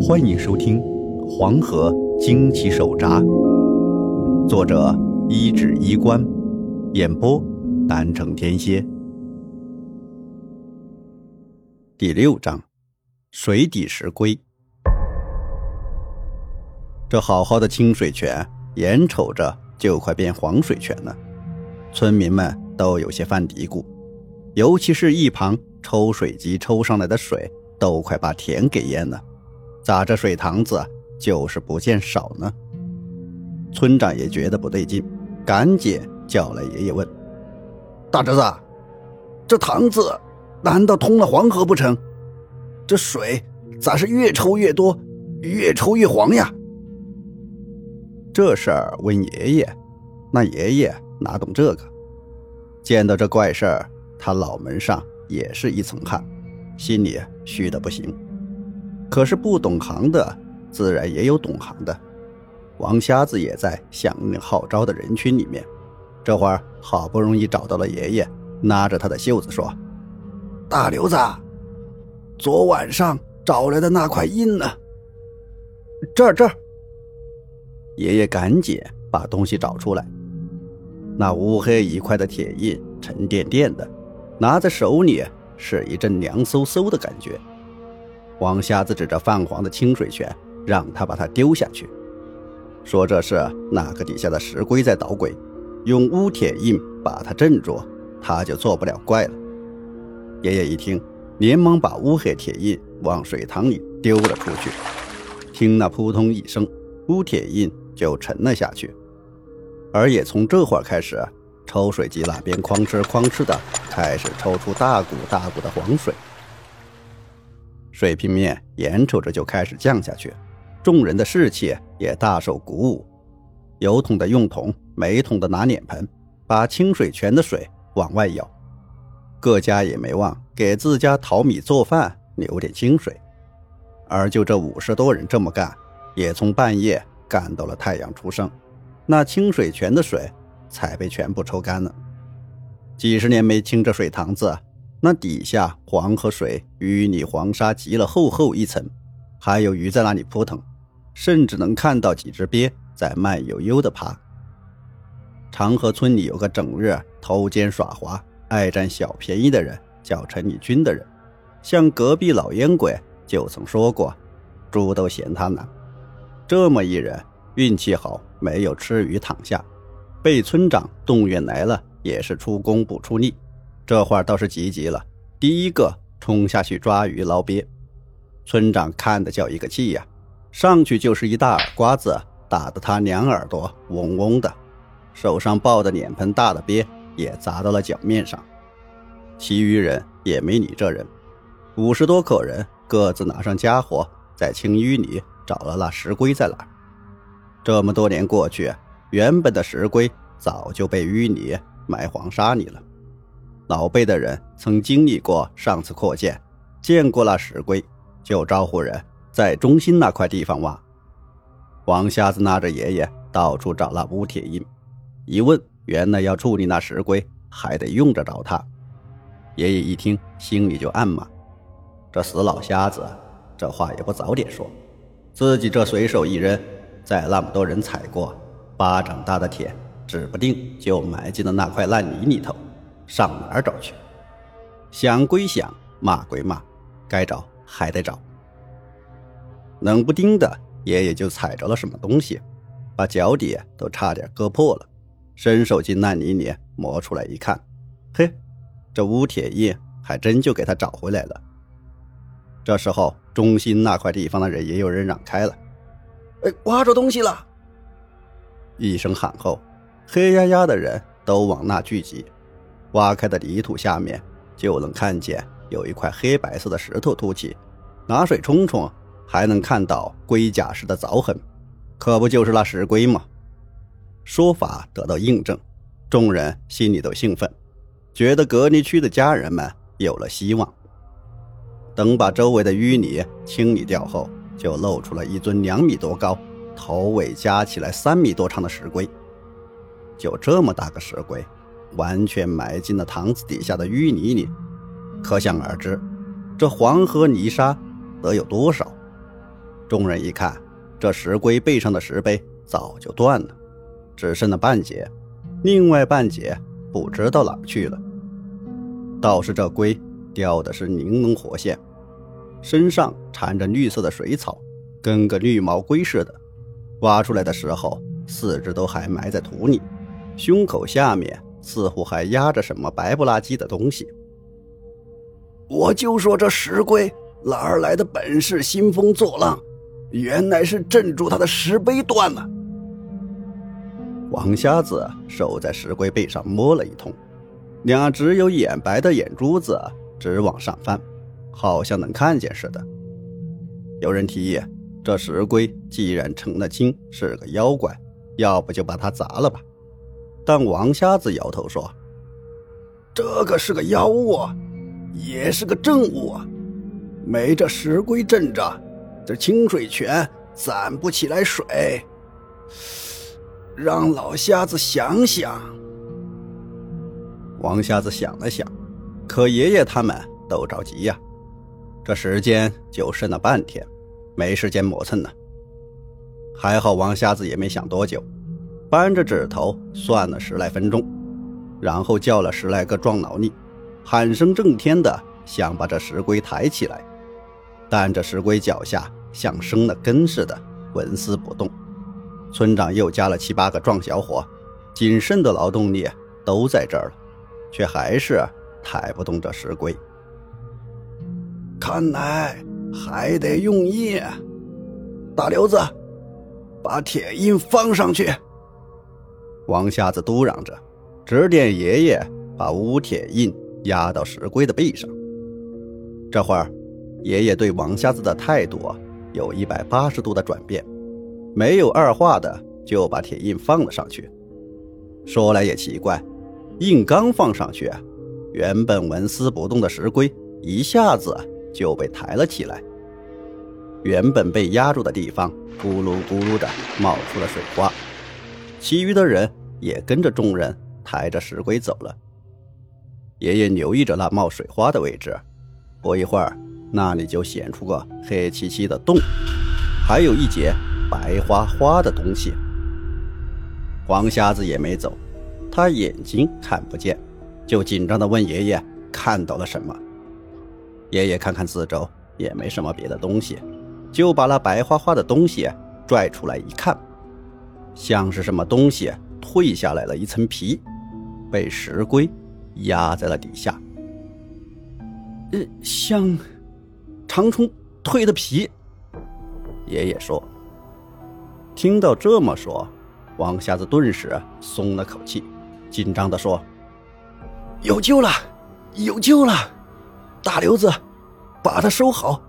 欢迎收听《黄河惊奇手札》，作者一指衣冠，演播南城天蝎。第六章：水底石龟。这好好的清水泉，眼瞅着就快变黄水泉了，村民们都有些犯嘀咕，尤其是一旁抽水机抽上来的水，都快把田给淹了。咋这水塘子就是不见少呢？村长也觉得不对劲，赶紧叫来爷爷问：“大侄子，这塘子难道通了黄河不成？这水咋是越抽越多，越抽越黄呀？”这事儿问爷爷，那爷爷哪懂这个？见到这怪事儿，他脑门上也是一层汗，心里虚的不行。可是不懂行的，自然也有懂行的。王瞎子也在响应号召的人群里面。这会儿好不容易找到了爷爷，拉着他的袖子说：“大刘子，昨晚上找来的那块印呢？这儿这儿。”爷爷赶紧把东西找出来。那乌黑一块的铁印，沉甸甸的，拿在手里是一阵凉飕飕的感觉。王瞎子指着泛黄的清水泉，让他把它丢下去，说：“这是那个底下的石龟在捣鬼，用乌铁印把它镇住，他就做不了怪了。”爷爷一听，连忙把乌黑铁印往水塘里丢了出去。听那扑通一声，乌铁印就沉了下去。而也从这会儿开始，抽水机那边哐哧哐哧的开始抽出大股大股的黄水。水平面眼瞅着就开始降下去，众人的士气也大受鼓舞。有桶的用桶，没桶的拿脸盆，把清水泉的水往外舀。各家也没忘给自家淘米做饭留点清水。而就这五十多人这么干，也从半夜干到了太阳出生，那清水泉的水才被全部抽干了。几十年没清这水塘子。那底下黄河水淤泥黄沙积了厚厚一层，还有鱼在那里扑腾，甚至能看到几只鳖在慢悠悠地爬。长河村里有个整日偷奸耍滑、爱占小便宜的人，叫陈立军的人，像隔壁老烟鬼就曾说过：“猪都嫌他难。”这么一人运气好，没有吃鱼躺下，被村长动员来了，也是出工不出力。这会儿倒是急急了，第一个冲下去抓鱼捞鳖。村长看的叫一个气呀，上去就是一大耳刮子，打得他两耳朵嗡嗡的，手上抱的脸盆大的鳖也砸到了脚面上。其余人也没理这人，五十多口人各自拿上家伙，在青淤里找了那石龟在哪。这么多年过去，原本的石龟早就被淤泥埋黄沙里了。老辈的人曾经历过上次扩建，见过那石龟，就招呼人在中心那块地方挖。王瞎子拉着爷爷到处找那乌铁印，一问，原来要处理那石龟，还得用着着它。爷爷一听，心里就暗骂：这死老瞎子，这话也不早点说，自己这随手一扔，在那么多人踩过，巴掌大的铁，指不定就埋进了那块烂泥里头。上哪儿找去？想归想，骂归骂，该找还得找。冷不丁的，爷爷就踩着了什么东西，把脚底都差点割破了。伸手进烂泥里磨出来一看，嘿，这乌铁印还真就给他找回来了。这时候，中心那块地方的人也有人让开了。哎，挖着东西了！一声喊后，黑压压的人都往那聚集。挖开的泥土下面，就能看见有一块黑白色的石头凸起，拿水冲冲，还能看到龟甲似的凿痕，可不就是那石龟吗？说法得到印证，众人心里都兴奋，觉得隔离区的家人们有了希望。等把周围的淤泥清理掉后，就露出了一尊两米多高、头尾加起来三米多长的石龟。就这么大个石龟。完全埋进了塘子底下的淤泥里，可想而知，这黄河泥沙得有多少？众人一看，这石龟背上的石碑早就断了，只剩了半截，另外半截不知道哪去了。倒是这龟雕的是玲珑活现，身上缠着绿色的水草，跟个绿毛龟似的。挖出来的时候，四肢都还埋在土里，胸口下面似乎还压着什么白不拉几的东西。我就说这石龟哪儿来的本事，兴风作浪，原来是镇住他的石碑断了。王瞎子手在石龟背上摸了一通，两只有眼白的眼珠子直往上翻，好像能看见似的。有人提议，这石龟既然成了精，是个妖怪，要不就把它砸了吧？但王瞎子摇头说：“这个是个妖物。”也是个正物，没这石龟镇着，这清水泉攒不起来水。让老瞎子想想。王瞎子想了想，可爷爷他们都着急呀，这时间就剩了半天，没时间磨蹭呢。还好王瞎子也没想多久，扳着指头算了十来分钟，然后叫了十来个壮劳力。喊声震天的想把这石龟抬起来，但这石龟脚下像生了根似的，纹丝不动。村长又加了七八个壮小伙，仅剩的劳动力都在这儿了，却还是抬不动这石龟。看来还得用力。大刘子，把铁印放上去。王瞎子嘟嚷着，指点爷爷把乌铁印。压到石龟的背上。这会儿，爷爷对王瞎子的态度，有一百八十度的转变，没有二话的就把铁印放了上去。说来也奇怪，印刚放上去，原本纹丝不动的石龟一下子就被抬了起来。原本被压住的地方，咕噜咕噜的冒出了水花。其余的人也跟着众人抬着石龟走了。爷爷留意着那冒水花的位置，不一会儿，那里就显出个黑漆漆的洞，还有一截白花花的东西。黄瞎子也没走，他眼睛看不见，就紧张地问爷爷看到了什么。爷爷看看四周，也没什么别的东西，就把那白花花的东西拽出来一看，像是什么东西褪下来了一层皮，被石龟。压在了底下，呃，像长虫蜕的皮。爷爷说：“听到这么说，王瞎子顿时松了口气，紧张的说：‘有救了，有救了！大刘子，把它收好，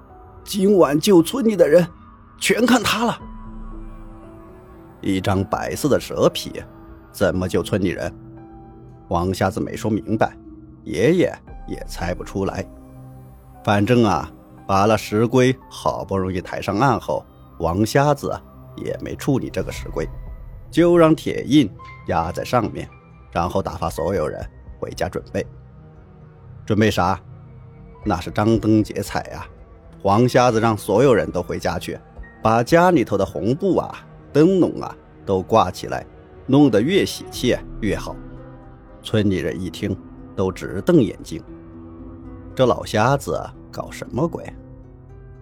今晚救村里的人，全看他了。’一张白色的蛇皮，怎么救村里人？”王瞎子没说明白，爷爷也猜不出来。反正啊，把那石龟好不容易抬上岸后，王瞎子也没处理这个石龟，就让铁印压在上面，然后打发所有人回家准备。准备啥？那是张灯结彩呀！黄瞎子让所有人都回家去，把家里头的红布啊、灯笼啊都挂起来，弄得越喜气越好。村里人一听，都直瞪眼睛。这老瞎子搞什么鬼？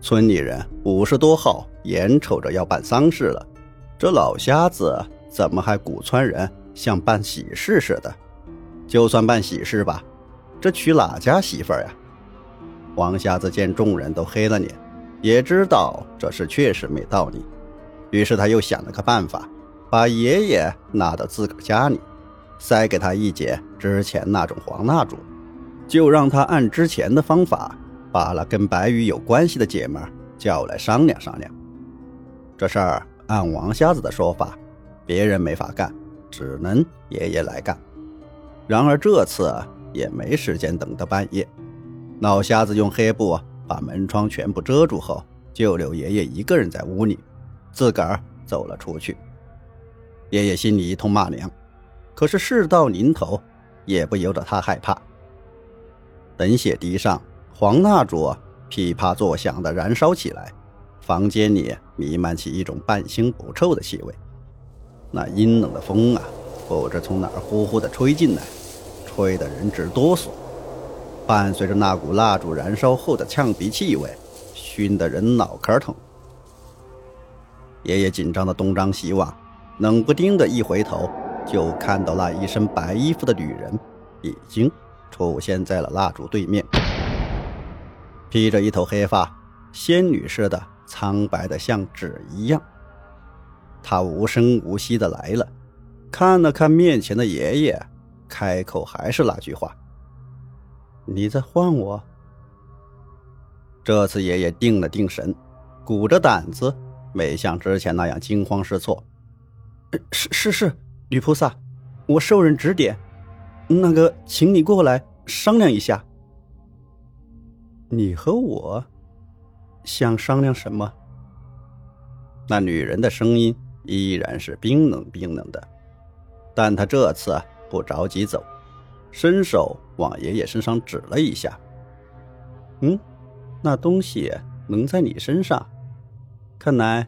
村里人五十多号，眼瞅着要办丧事了，这老瞎子怎么还鼓村人像办喜事似的？就算办喜事吧，这娶哪家媳妇呀？王瞎子见众人都黑了脸，也知道这事确实没道理，于是他又想了个办法，把爷爷拉到自个家里。塞给他一截之前那种黄蜡烛，就让他按之前的方法，把那跟白羽有关系的姐们叫来商量商量。这事儿按王瞎子的说法，别人没法干，只能爷爷来干。然而这次也没时间等到半夜，老瞎子用黑布把门窗全部遮住后，就留爷爷一个人在屋里，自个儿走了出去。爷爷心里一通骂娘。可是事到临头，也不由得他害怕。等血滴上，黄蜡烛噼啪作响的燃烧起来，房间里弥漫起一种半腥不臭的气味，那阴冷的风啊，不知从哪儿呼呼地吹进来，吹得人直哆嗦。伴随着那股蜡烛燃烧后的呛鼻气味，熏得人脑壳疼。爷爷紧张的东张西望，冷不丁的一回头，就看到那一身白衣服的女人已经出现在了蜡烛对面，披着一头黑发，仙女似的，苍白的像纸一样。她无声无息的来了，看了看面前的爷爷，开口还是那句话：“你在唤我。”这次爷爷定了定神，鼓着胆子。没像之前那样惊慌失措。是是是，女菩萨，我受人指点，那个，请你过来商量一下。你和我想商量什么？那女人的声音依然是冰冷冰冷的，但她这次不着急走，伸手往爷爷身上指了一下。嗯，那东西能在你身上？看来，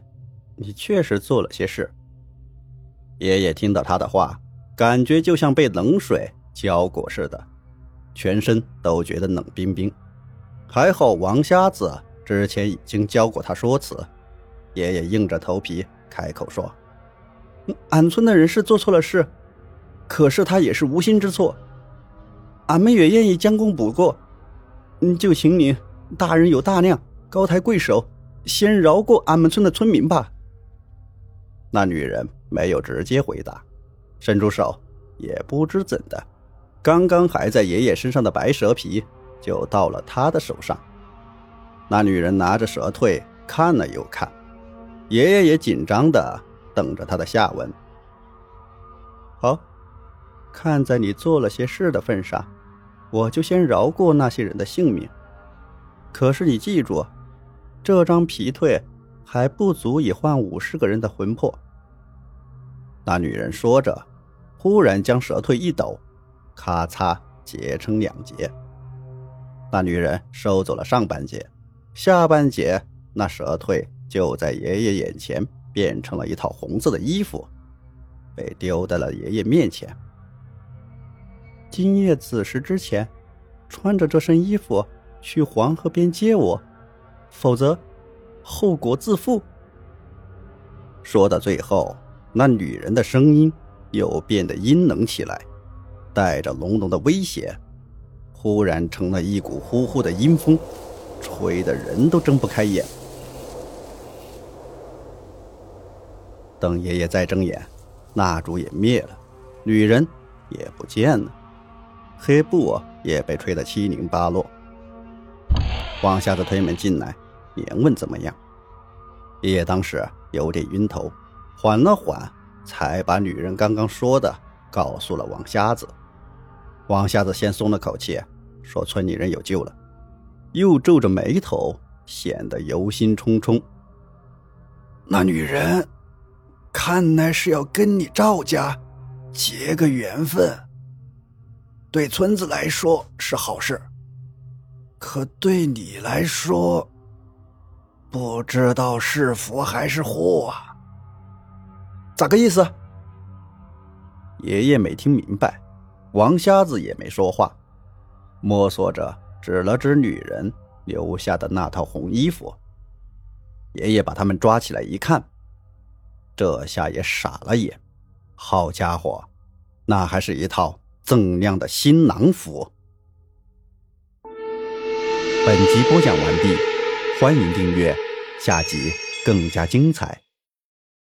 你确实做了些事。爷爷听到他的话，感觉就像被冷水浇过似的，全身都觉得冷冰冰。还好王瞎子之前已经教过他说辞。爷爷硬着头皮开口说：“俺村的人是做错了事，可是他也是无心之错。俺们也愿意将功补过。嗯，就请你大人有大量，高抬贵手。”先饶过俺们村的村民吧。那女人没有直接回答，伸出手，也不知怎的，刚刚还在爷爷身上的白蛇皮就到了他的手上。那女人拿着蛇蜕看了又看，爷爷也紧张的等着他的下文。好，看在你做了些事的份上，我就先饶过那些人的性命。可是你记住。这张皮蜕还不足以换五十个人的魂魄。那女人说着，忽然将蛇蜕一抖，咔嚓截成两截。那女人收走了上半截，下半截那蛇蜕就在爷爷眼前变成了一套红色的衣服，被丢在了爷爷面前。今夜子时之前，穿着这身衣服去黄河边接我。否则，后果自负。说到最后，那女人的声音又变得阴冷起来，带着浓浓的威胁，忽然成了一股呼呼的阴风，吹得人都睁不开眼。等爷爷再睁眼，蜡烛也灭了，女人也不见了，黑布也被吹得七零八落。往下的推门进来，连问怎么样。爷爷当时有点晕头，缓了缓，才把女人刚刚说的告诉了王瞎子。王瞎子先松了口气，说村里人有救了，又皱着眉头，显得忧心忡忡。那女人，看来是要跟你赵家结个缘分，对村子来说是好事。可对你来说，不知道是福还是祸啊？咋个意思？爷爷没听明白，王瞎子也没说话，摸索着指了指女人留下的那套红衣服。爷爷把他们抓起来一看，这下也傻了眼。好家伙，那还是一套锃亮的新郎服。本集播讲完毕，欢迎订阅，下集更加精彩。